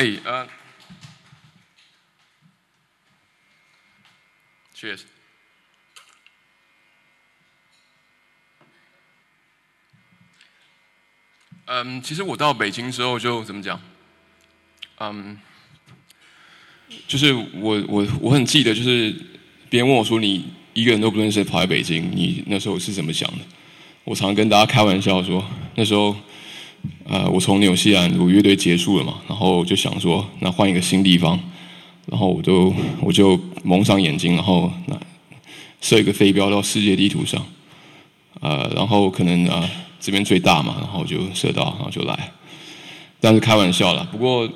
哎，呃，Cheers。嗯，其实我到北京之后就怎么讲？嗯，就是我我我很记得，就是别人问我说你一个人都不认识跑来北京，你那时候是怎么想的？我常跟大家开玩笑说，那时候。呃，我从纽西兰，我乐队结束了嘛，然后就想说，那换一个新地方，然后我就我就蒙上眼睛，然后那设一个飞镖到世界地图上，呃，然后可能啊这边最大嘛，然后就射到，然后就来，但是开玩笑了。不过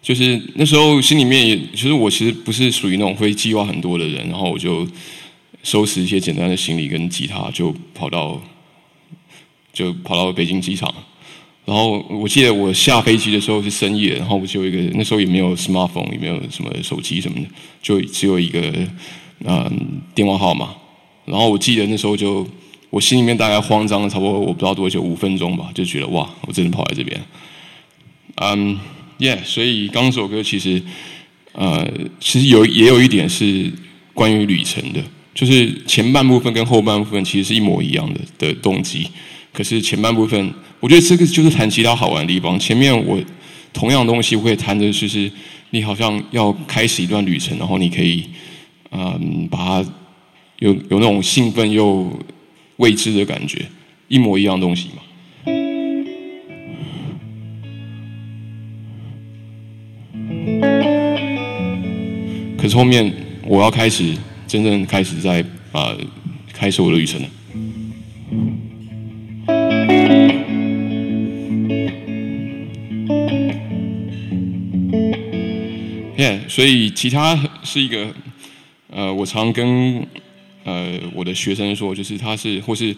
就是那时候心里面也，其实我其实不是属于那种会计划很多的人，然后我就收拾一些简单的行李跟吉他，就跑到就跑到北京机场。然后我记得我下飞机的时候是深夜，然后我就有一个那时候也没有 smartphone，也没有什么手机什么的，就只有一个呃电话号码。然后我记得那时候就我心里面大概慌张了差不多我不知道多久五分钟吧，就觉得哇，我真的跑来这边。嗯，yeah，所以刚刚这首歌其实呃其实有也有一点是关于旅程的，就是前半部分跟后半部分其实是一模一样的的动机，可是前半部分。我觉得这个就是弹吉他好玩的地方。前面我同样东西会弹的就是你好像要开始一段旅程，然后你可以嗯把它有有那种兴奋又未知的感觉，一模一样东西嘛。可是后面我要开始真正开始在啊开始我的旅程了。所以其他是一个，呃，我常跟呃我的学生说，就是他是或是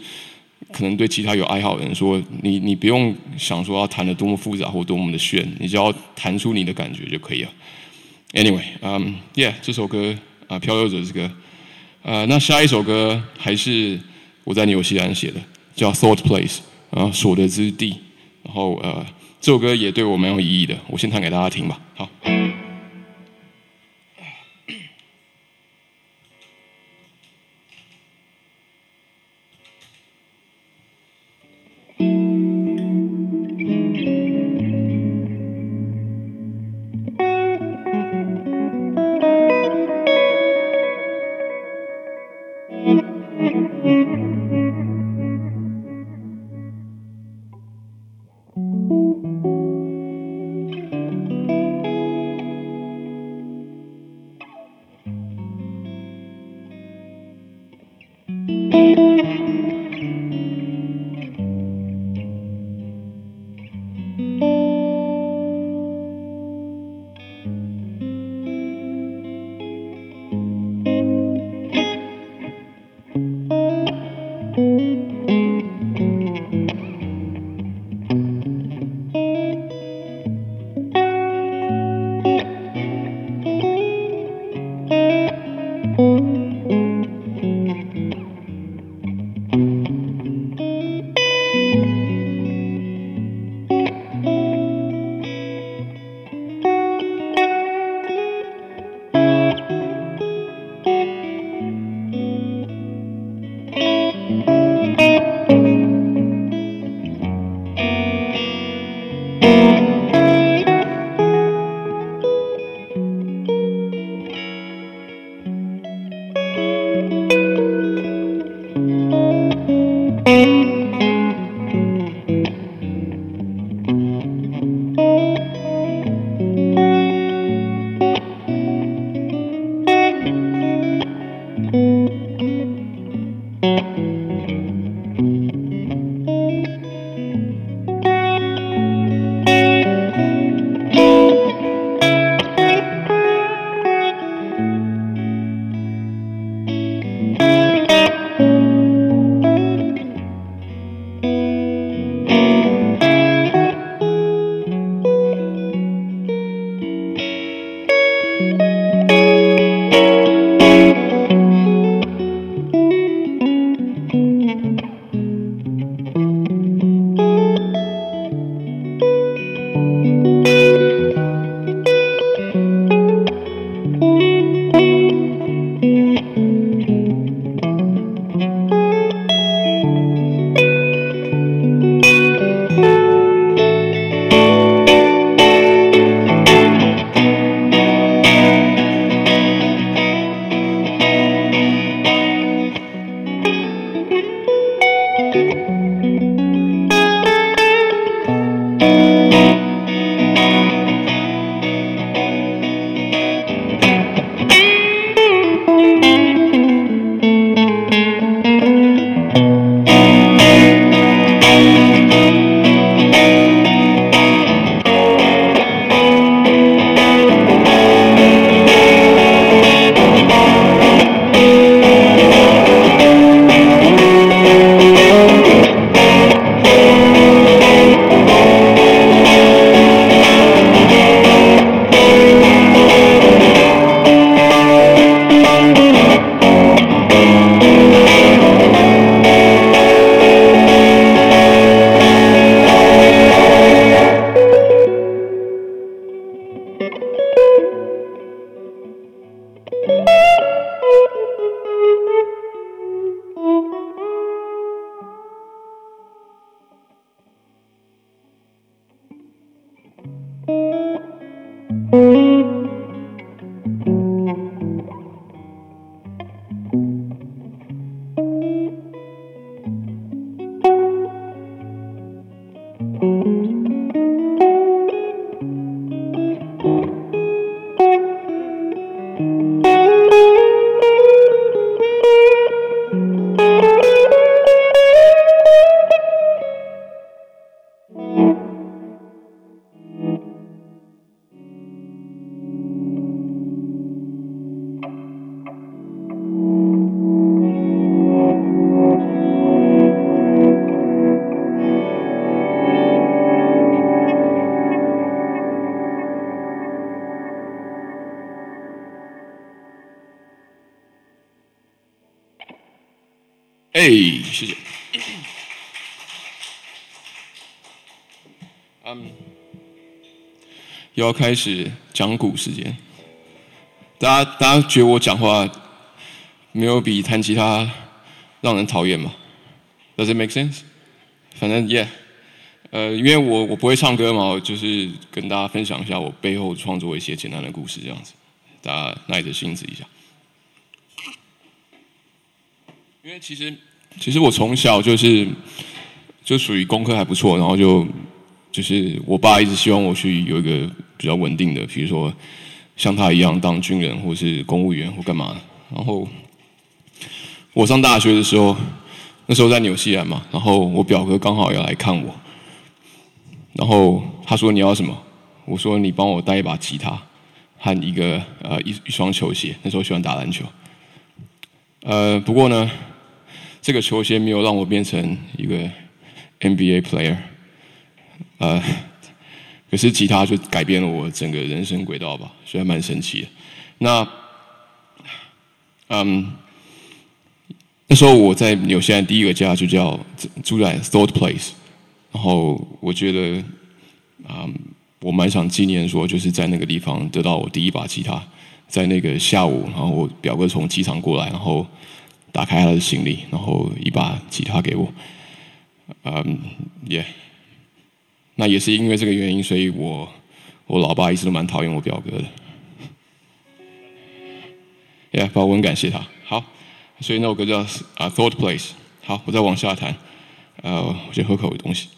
可能对其他有爱好的人说，你你不用想说要弹的多么复杂或多么的炫，你只要弹出你的感觉就可以了。Anyway，嗯，Yeah，这首歌啊，《漂流者》这个，呃，那下一首歌还是我在纽西兰写的，叫《Thought Place》，然后所得之地。然后呃，这首歌也对我蛮有意义的，我先弹给大家听吧。好。要开始讲古时间。大家，大家觉得我讲话没有比弹吉他让人讨厌吗？Does it make sense？反正，Yeah。呃，因为我我不会唱歌嘛，我就是跟大家分享一下我背后创作一些简单的故事，这样子，大家耐着性子一下。因为其实，其实我从小就是就属于功课还不错，然后就就是我爸一直希望我去有一个比较稳定的，比如说像他一样当军人或是公务员或干嘛。然后我上大学的时候，那时候在纽西兰嘛，然后我表哥刚好要来看我。然后他说你要什么？我说你帮我带一把吉他和一个呃一一双球鞋。那时候喜欢打篮球。呃，不过呢，这个球鞋没有让我变成一个 NBA player。呃，可是吉他就改变了我整个人生轨道吧，所以蛮神奇的。那，嗯，那时候我在纽西兰第一个家就叫住在 Thought Place。然后我觉得，啊，我蛮想纪念说，就是在那个地方得到我第一把吉他，在那个下午，然后我表哥从机场过来，然后打开他的行李，然后一把吉他给我，嗯，耶，那也是因为这个原因，所以我我老爸一直都蛮讨厌我表哥的，耶，把我很感谢他。好，所以那首歌叫啊 Thought Place。好，我再往下弹，呃，我先喝口东西。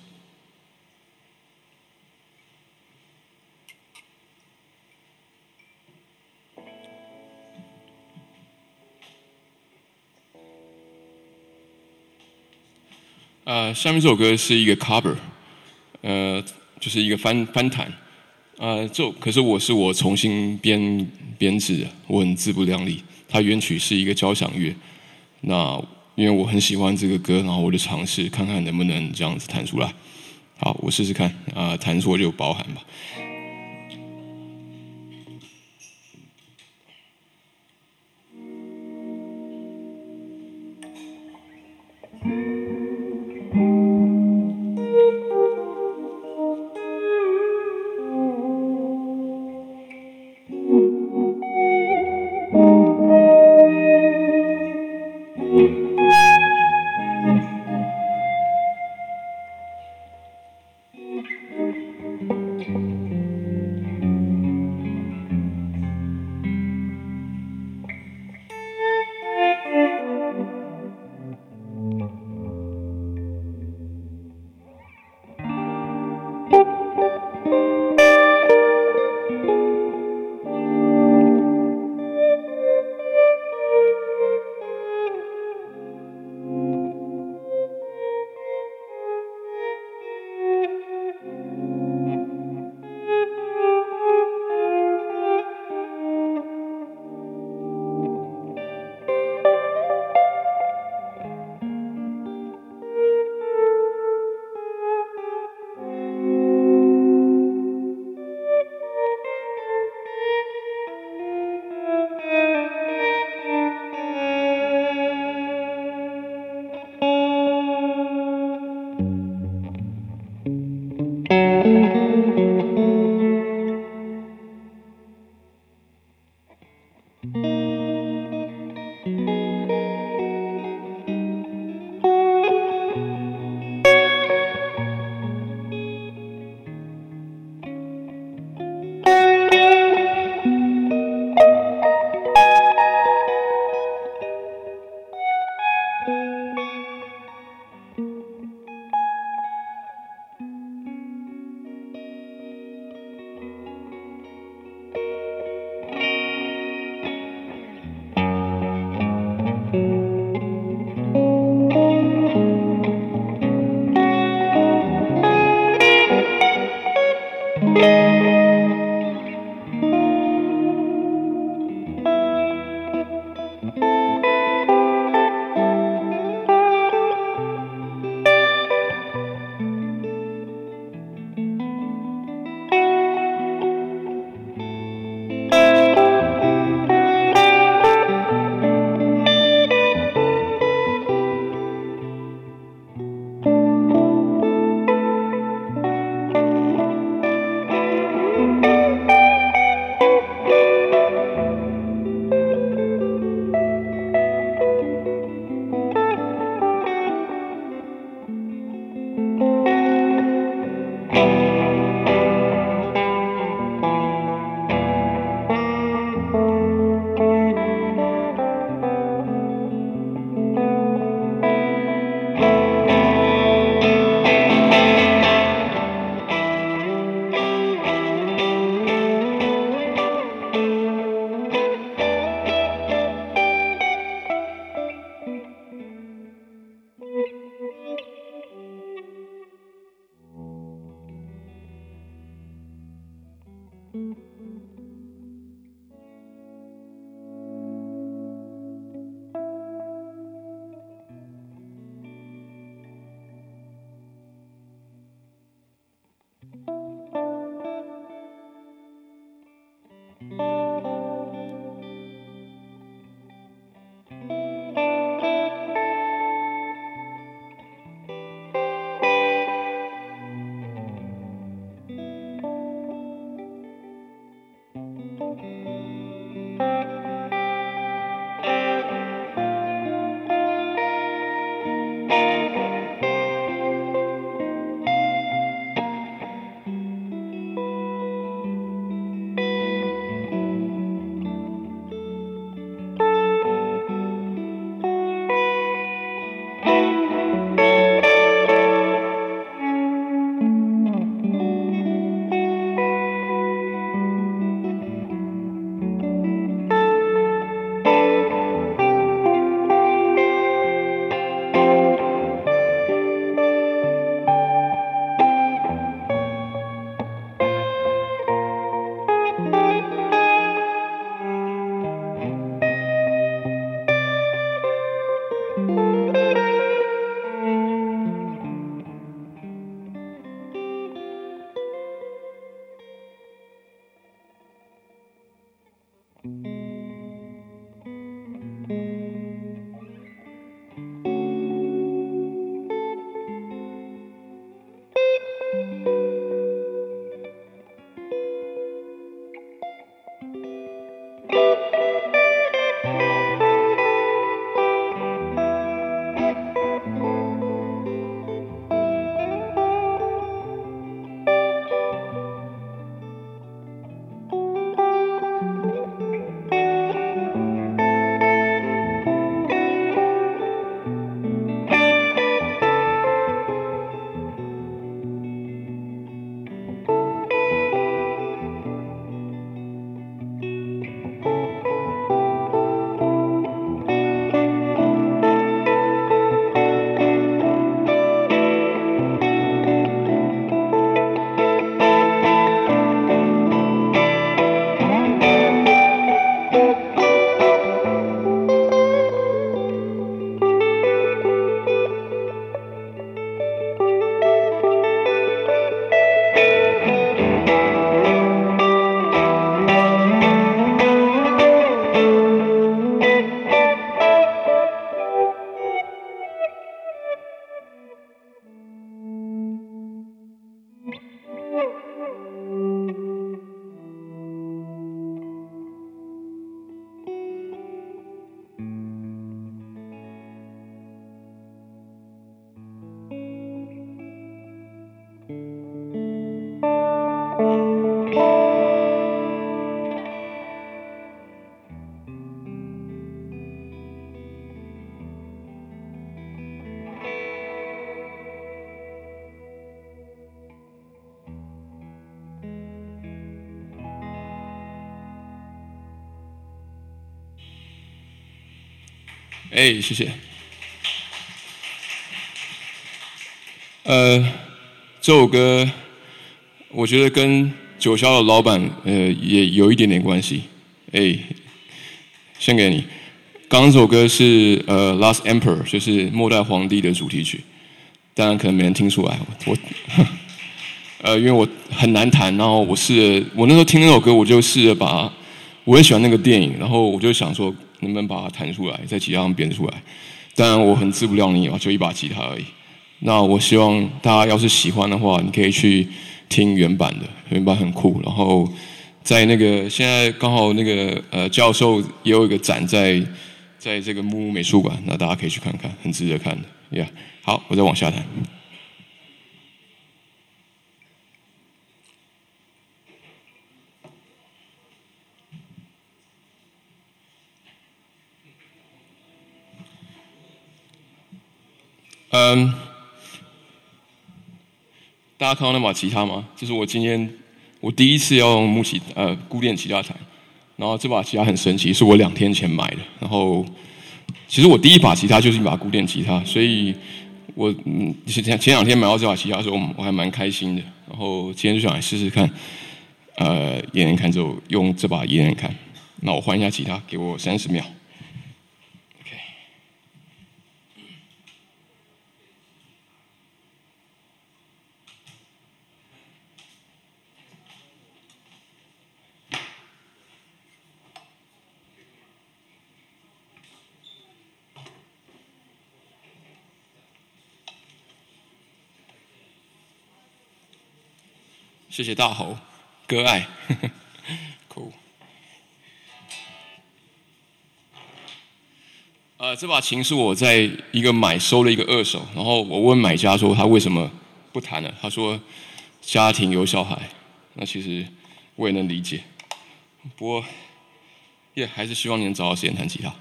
呃，下面这首歌是一个 cover，呃，就是一个翻翻弹，呃，就可是我是我重新编编制的，我很自不量力。它原曲是一个交响乐，那因为我很喜欢这个歌，然后我就尝试看看能不能这样子弹出来。好，我试试看，啊，弹错就包含吧。哎，谢谢。呃，这首歌我觉得跟九霄的老板呃也有一点点关系。哎，献给你。刚刚这首歌是呃《Last Emperor》，就是末代皇帝的主题曲。当然可能没人听出来，我 呃因为我很难弹，然后我试着，我那时候听那首歌，我就试着把，我也喜欢那个电影，然后我就想说。能不能把它弹出来，在吉他上编出来？当然我很治不了你啊，就一把吉他而已。那我希望大家要是喜欢的话，你可以去听原版的，原版很酷。然后在那个现在刚好那个呃教授也有一个展在在这个木屋美术馆，那大家可以去看看，很值得看的。Yeah，好，我再往下弹。嗯，大家看到那把吉他吗？这是我今天我第一次要用木吉呃古典吉他弹，然后这把吉他很神奇，是我两天前买的。然后其实我第一把吉他就是一把古典吉他，所以我嗯前前两天买到这把吉他的时候，我还蛮开心的。然后今天就想来试试看，呃演演看之后用这把演演看。那我换一下吉他，给我三十秒。谢谢大猴，割爱，酷。呃，这把琴是我在一个买收了一个二手，然后我问买家说他为什么不弹了，他说家庭有小孩，那其实我也能理解，不过也还是希望你能找到时间弹吉他。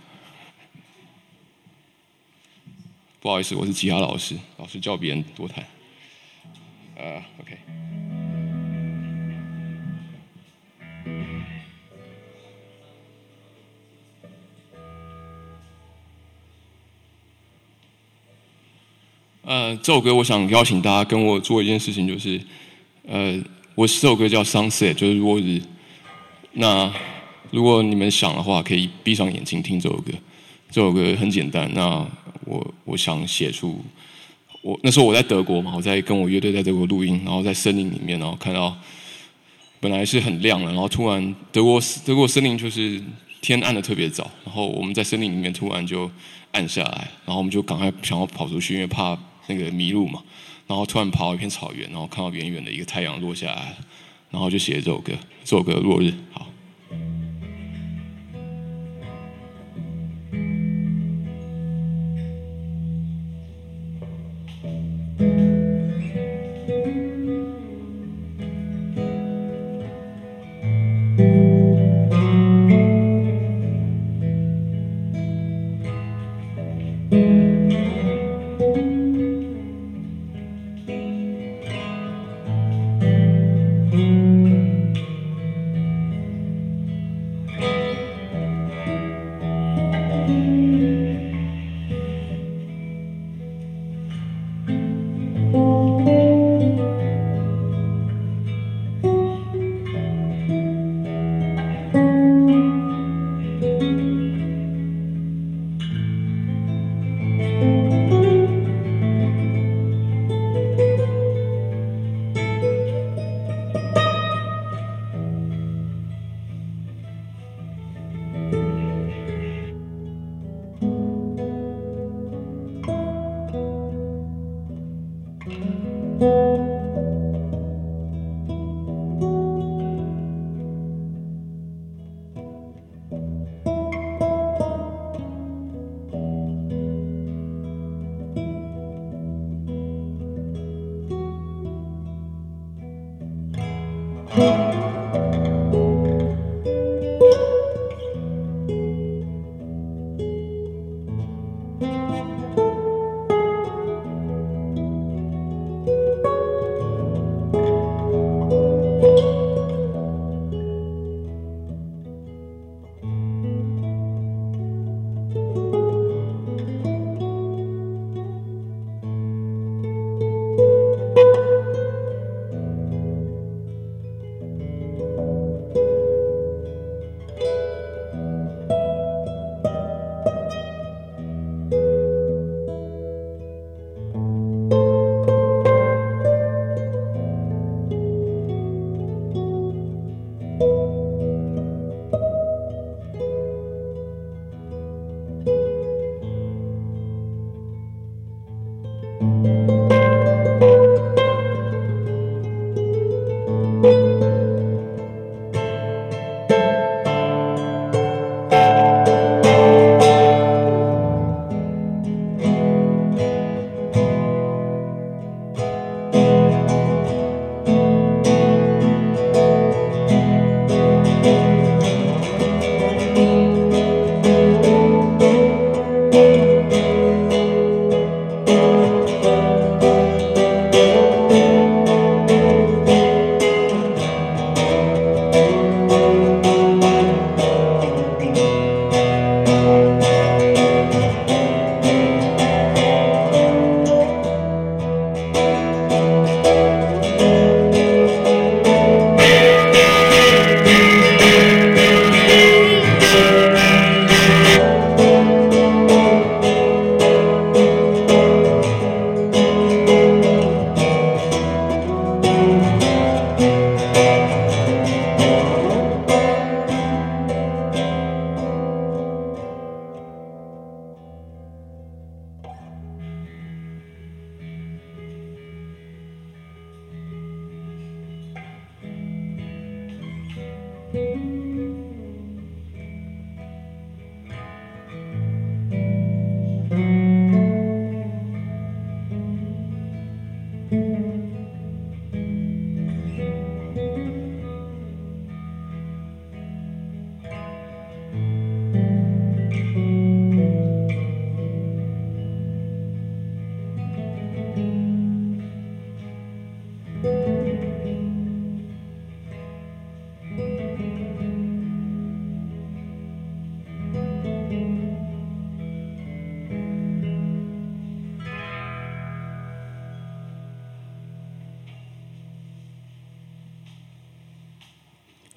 不好意思，我是吉他老师，老师叫别人多弹。呃，OK。呃，这首歌我想邀请大家跟我做一件事情，就是，呃，我这首歌叫《Sunset》，就是落日。那如果你们想的话，可以闭上眼睛听这首歌。这首歌很简单。那我我想写出，我那时候我在德国嘛，我在跟我乐队在德国录音，然后在森林里面，然后看到本来是很亮的，然后突然德国德国森林就是天暗的特别早，然后我们在森林里面突然就暗下来，然后我们就赶快想要跑出去，因为怕那个迷路嘛。然后突然跑到一片草原，然后看到远远的一个太阳落下来，然后就写了这首歌，这首歌《落日》。好。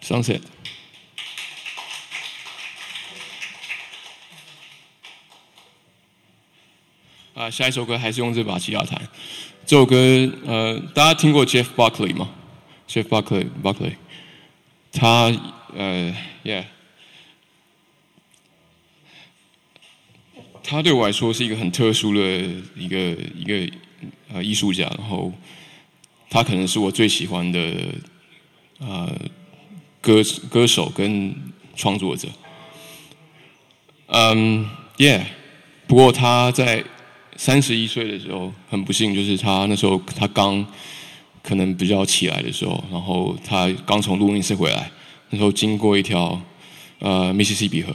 Sunset。啊，下一首歌还是用这把吉他弹。这首歌，呃，大家听过 Jeff Buckley 吗？Jeff Buckley，Buckley，他，呃，Yeah，他对我来说是一个很特殊的一个一个呃艺术家，然后他可能是我最喜欢的呃歌歌手跟创作者。嗯，Yeah，不过他在三十一岁的时候，很不幸，就是他那时候他刚可能比较起来的时候，然后他刚从录音室回来，那时候经过一条呃密西西比河。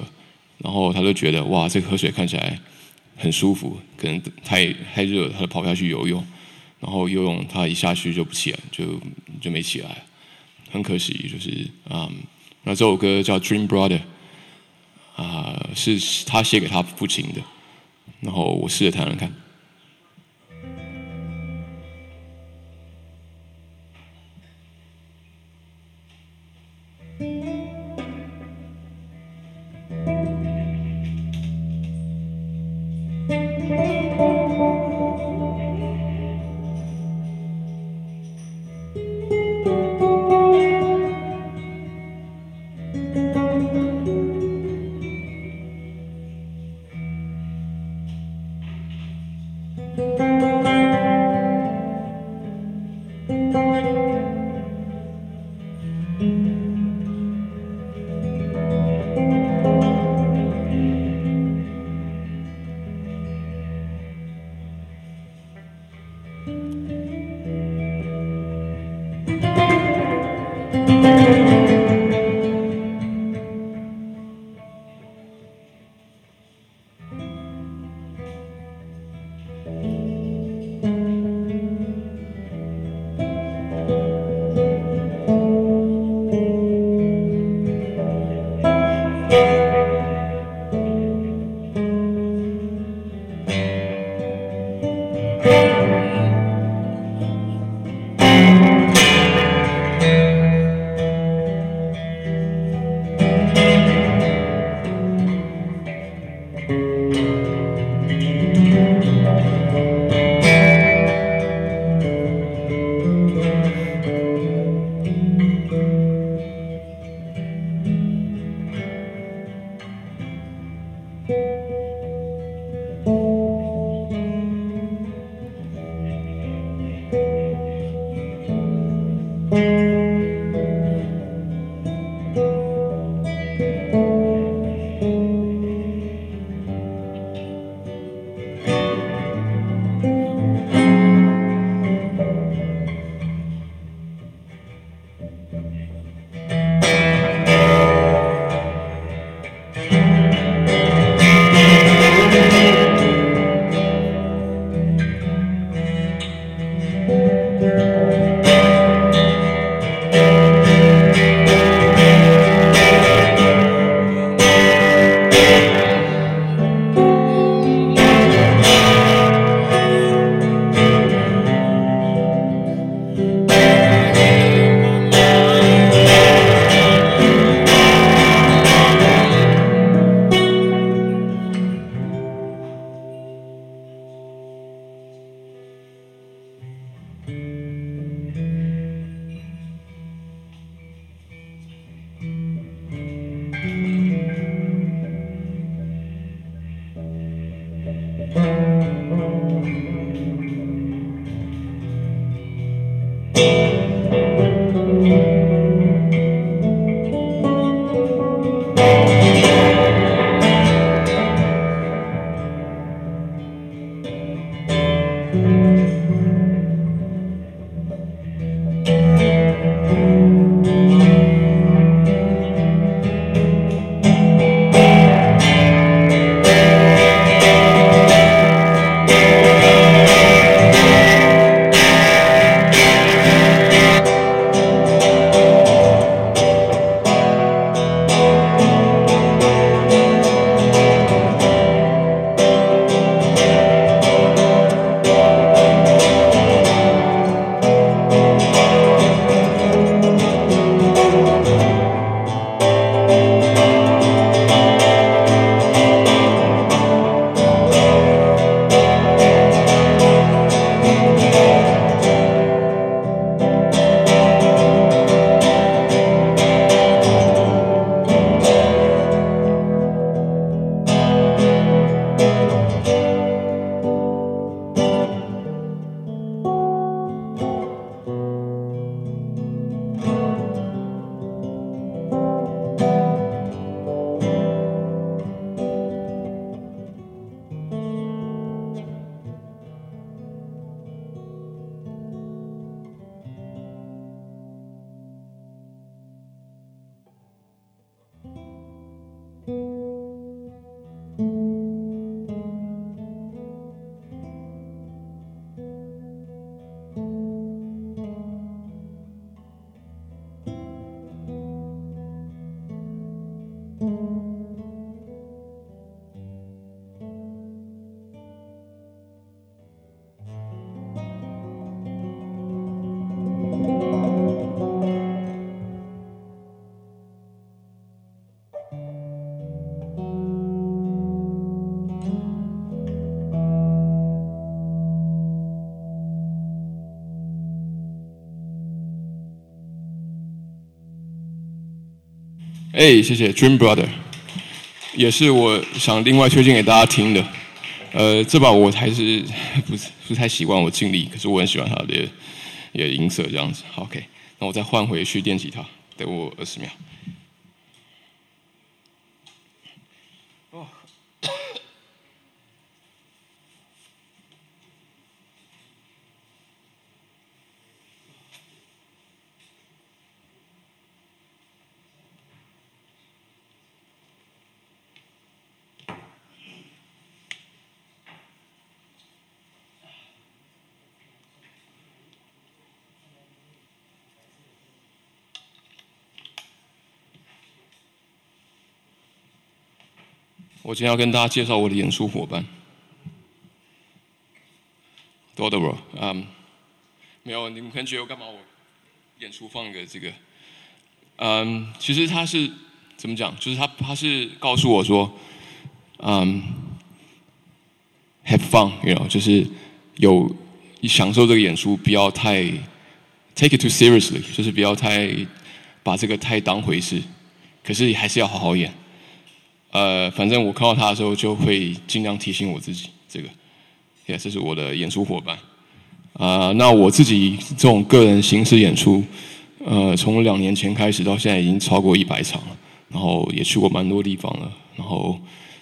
然后他就觉得哇，这个河水看起来很舒服，可能太太热，他就跑下去游泳。然后游泳他一下去就不起来，就就没起来，很可惜。就是啊，那这首歌叫《Dream Brother》，啊，是他写给他父亲的。然后我试着弹弹看。哎，谢谢 Dream Brother，也是我想另外推荐给大家听的。呃，这把我还是不不太习惯，我尽力，可是我很喜欢他的也音色这样子。OK，那我再换回去电吉他，等我二十秒。我今天要跟大家介绍我的演出伙伴 d o d o r 嗯，没有，你们可能觉得我干嘛？我演出放一个这个，嗯，其实他是怎么讲？就是他他是告诉我说，嗯，have fun，you know，就是有享受这个演出，不要太 take it too seriously，就是不要太把这个太当回事，可是还是要好好演。呃，反正我看到他的时候，就会尽量提醒我自己，这个，也这是我的演出伙伴。啊，那我自己这种个人形式演出，呃，从两年前开始到现在已经超过一百场了，然后也去过蛮多地方了，然后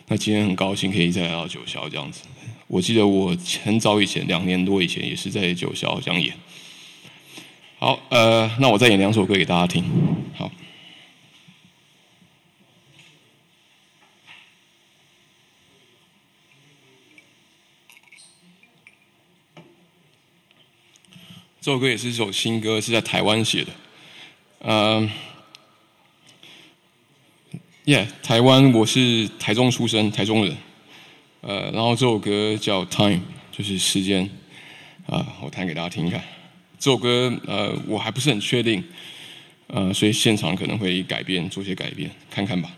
那今天很高兴可以再来到九霄这样子。我记得我很早以前，两年多以前也是在九霄这样演。好，呃，那我再演两首歌给大家听。好。这首歌也是一首新歌，是在台湾写的。嗯，耶，台湾，我是台中出生，台中人。呃，然后这首歌叫《Time》，就是时间。啊，我弹给大家听一看。这首歌，呃，我还不是很确定，呃，所以现场可能会改变，做些改变，看看吧。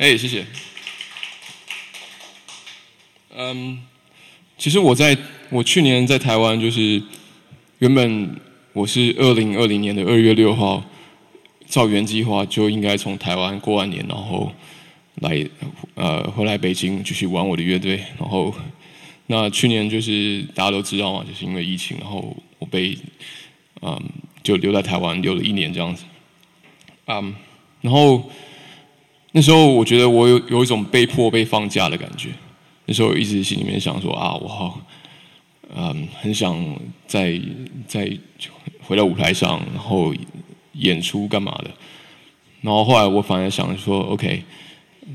哎，谢谢。嗯，其实我在我去年在台湾，就是原本我是二零二零年的二月六号，照原计划就应该从台湾过完年，然后来呃回来北京继续玩我的乐队。然后那去年就是大家都知道嘛，就是因为疫情，然后我被嗯就留在台湾留了一年这样子。嗯，然后那时候我觉得我有有一种被迫被放假的感觉。那时候一直心里面想说啊，我好，嗯，很想再再回到舞台上，然后演出干嘛的。然后后来我反而想说，OK，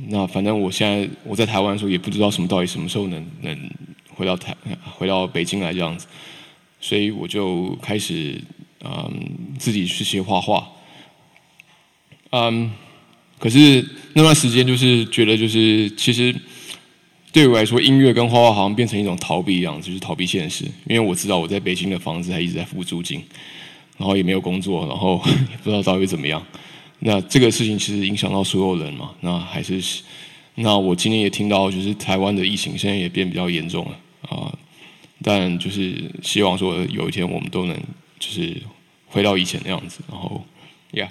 那反正我现在我在台湾的时候也不知道什么到底什么时候能能回到台回到北京来这样子，所以我就开始嗯自己去学画画。嗯，可是那段时间就是觉得就是其实对我来说，音乐跟画画好像变成一种逃避一样，就是逃避现实。因为我知道我在北京的房子还一直在付租金，然后也没有工作，然后也不知道到底怎么样。那这个事情其实影响到所有人嘛。那还是那我今天也听到，就是台湾的疫情现在也变比较严重了啊。但就是希望说有一天我们都能就是回到以前那样子，然后，Yeah。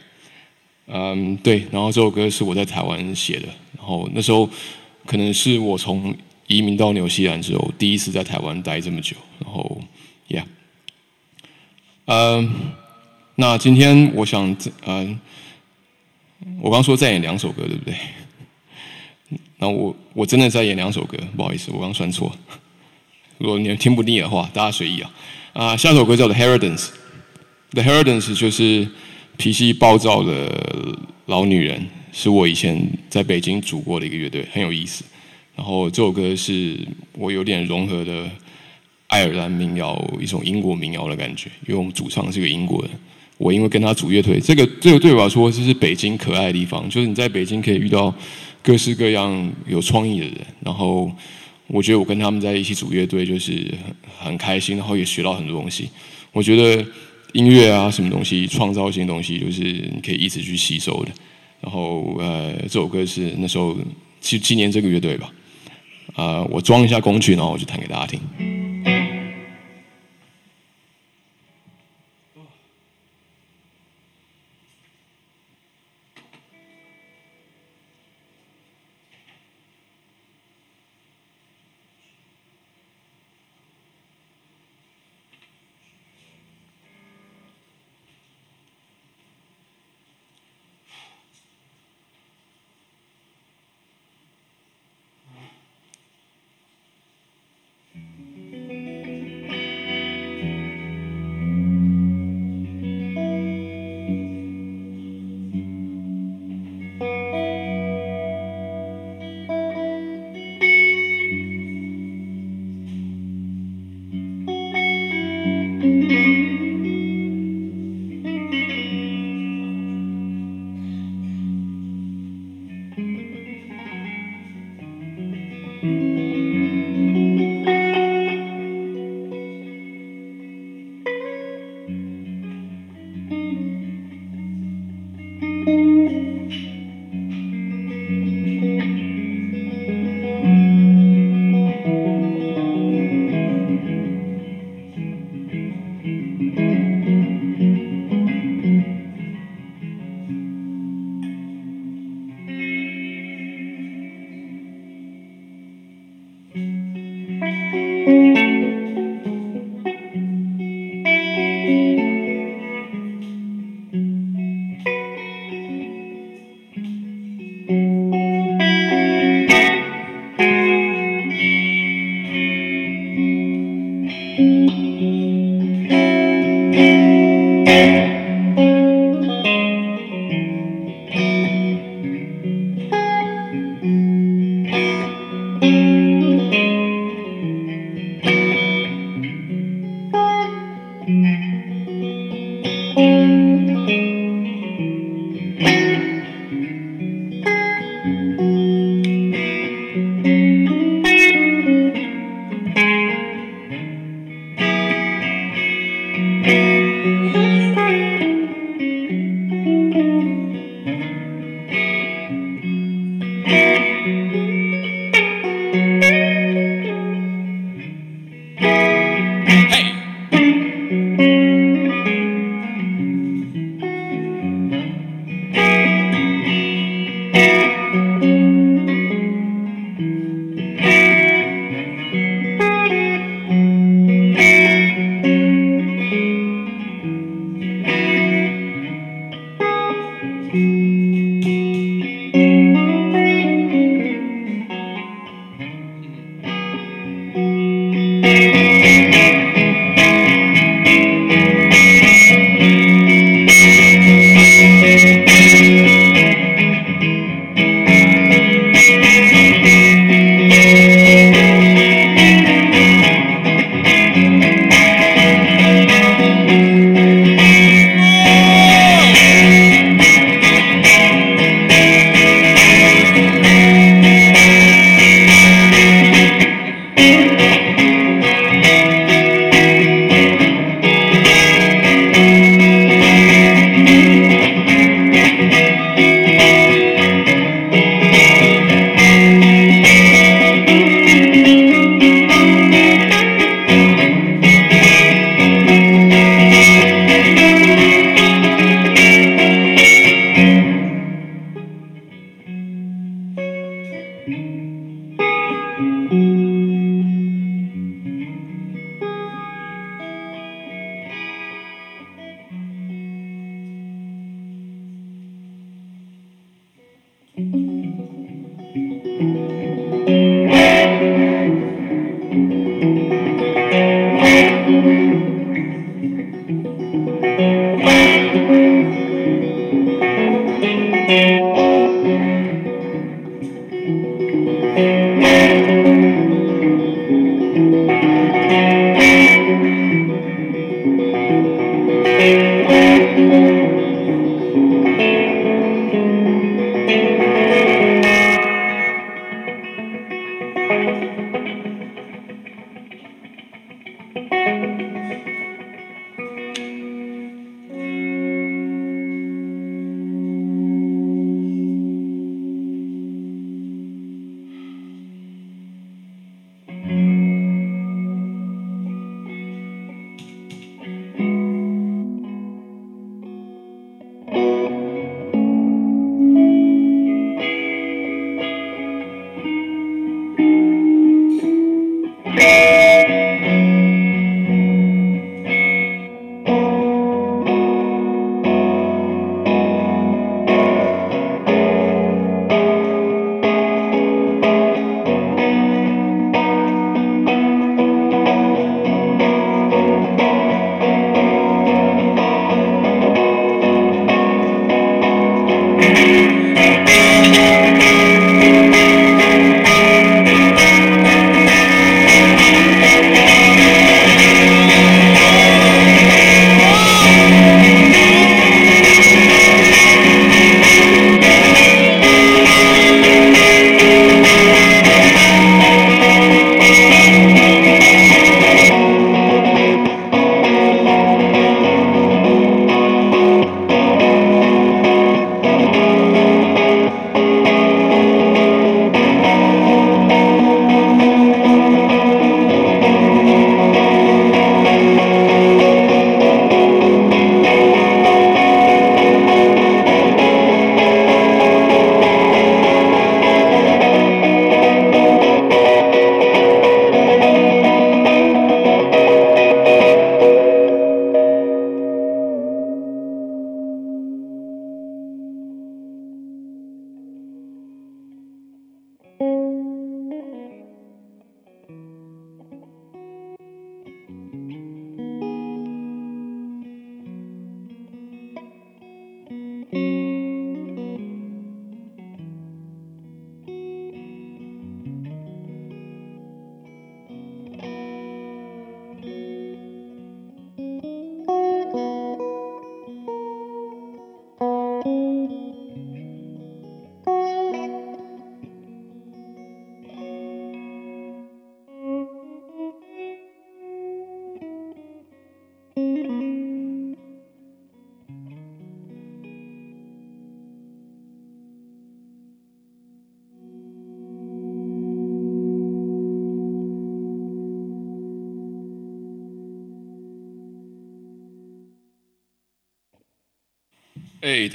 嗯，对，然后这首歌是我在台湾写的，然后那时候可能是我从移民到纽西兰之后第一次在台湾待这么久，然后，Yeah，嗯，那今天我想，嗯，我刚说再演两首歌，对不对？那我我真的在演两首歌，不好意思，我刚算错。如果你听不腻的话，大家随意啊。啊，下首歌叫《The Heritance》，《The Heritance》就是。脾气暴躁的老女人是我以前在北京组过的一个乐队，很有意思。然后这首歌是我有点融合的爱尔兰民谣，一种英国民谣的感觉。因为我们主唱是个英国人，我因为跟他组乐队，这个这个对我来说就是北京可爱的地方，就是你在北京可以遇到各式各样有创意的人。然后我觉得我跟他们在一起组乐队就是很开心，然后也学到很多东西。我觉得。音乐啊，什么东西，创造性东西，就是你可以一直去吸收的。然后，呃，这首歌是那时候纪纪念这个乐队吧。啊，我装一下工具，然后我就弹给大家听。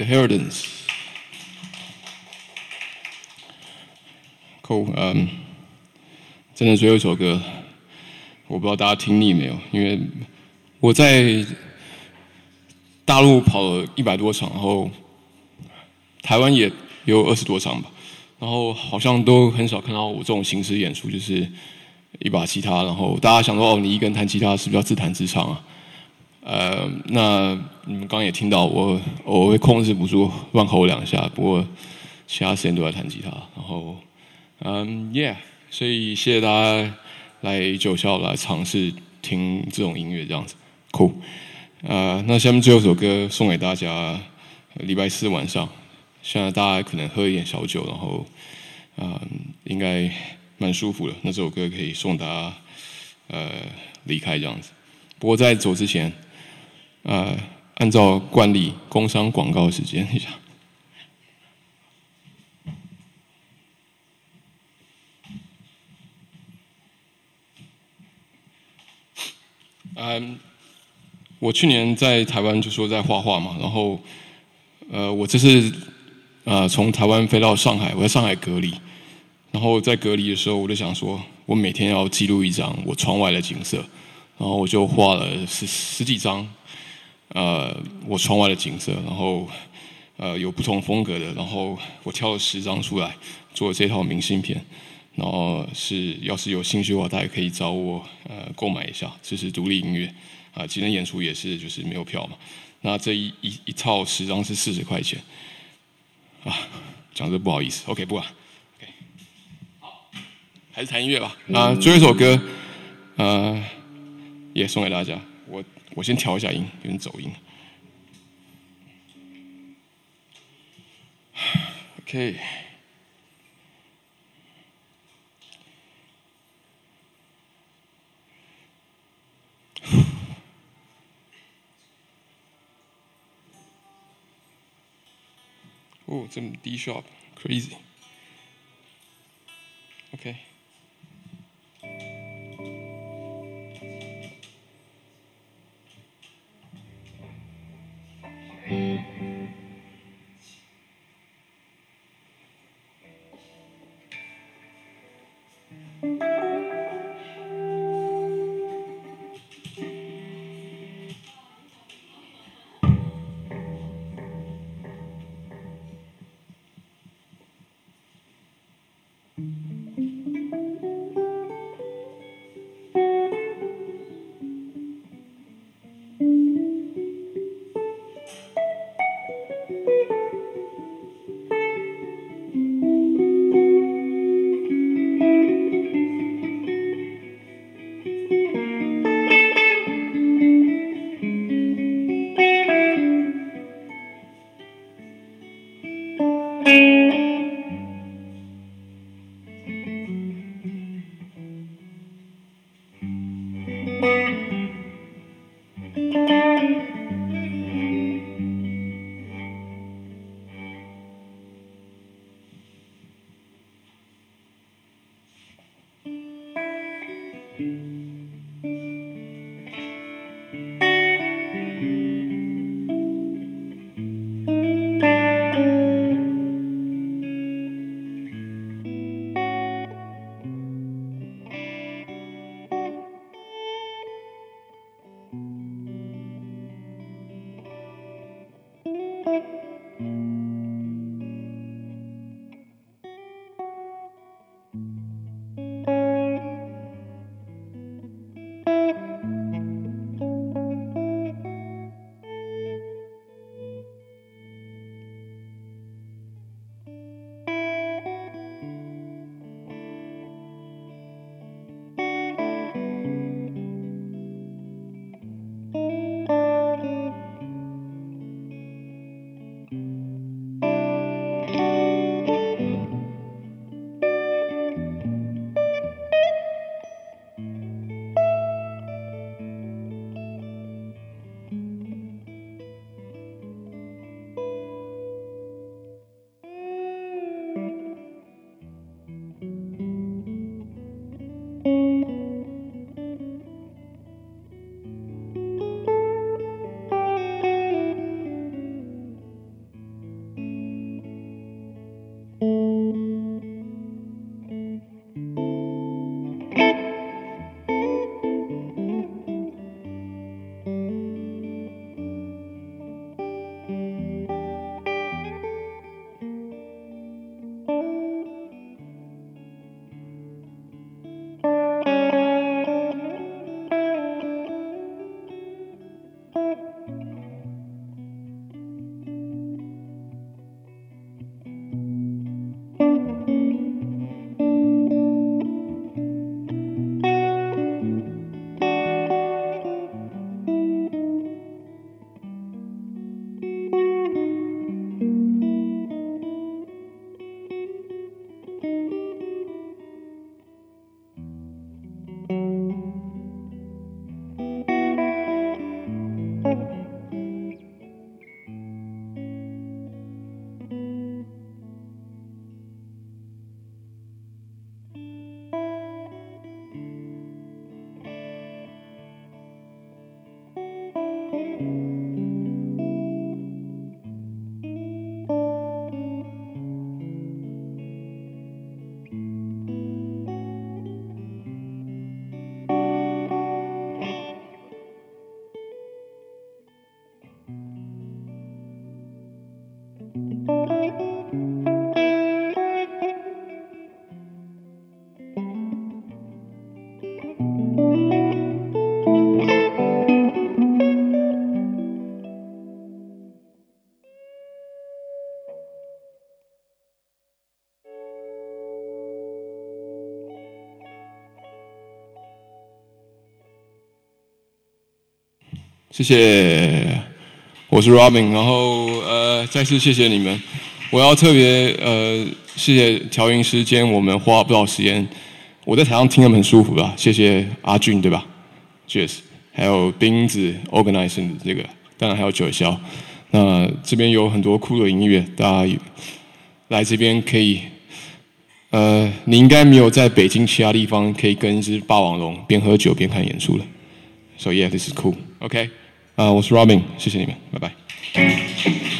哎，The Heritons，Cool，嗯，真的最后一首歌，我不知道大家听腻没有，因为我在大陆跑了一百多场，然后台湾也有二十多场吧，然后好像都很少看到我这种形式演出，就是一把吉他，然后大家想说哦，你一个人弹吉他是不是要自弹自唱啊？呃，那你们刚也听到我，我会控制不住乱吼两下，不过其他时间都在弹吉他。然后，嗯，Yeah，所以谢谢大家来九校来尝试听这种音乐，这样子，Cool。呃，那下面最后一首歌送给大家，礼拜四晚上，现在大家可能喝一点小酒，然后，嗯，应该蛮舒服的。那这首歌可以送大家，呃，离开这样子。不过在走之前。呃，按照惯例，工商广告时间一下。嗯，我去年在台湾就说在画画嘛，然后，呃，我这次呃从台湾飞到上海，我在上海隔离，然后在隔离的时候，我就想说，我每天要记录一张我窗外的景色，然后我就画了十十几张，呃，我窗外的景色，然后呃有不同风格的，然后我挑了十张出来做这套明信片，然后是要是有兴趣的话，大家可以找我呃购买一下，这是独立音乐啊，今天演出也是就是没有票嘛，那这一一一套十张是四十块钱，啊，讲这不好意思，OK 不管，OK，好。还是弹音乐吧。啊，最后一首歌，呃，也送给大家。我先调一下音，有点走音。OK。哦，这么低 sharp，crazy。OK。谢谢，我是 Robin，然后呃，再次谢谢你们。我要特别呃，谢谢调音师，今天我们花了不少时间，我在台上听他们很舒服吧。谢谢阿俊，对吧？Cheers，还有钉子 Organizing 这个，当然还有九霄。那这边有很多酷的音乐，大家来这边可以，呃，你应该没有在北京其他地方可以跟一只霸王龙边喝酒边看演出了。So yeah, this is cool. OK，啊，我是 Robin，谢谢你们，拜拜。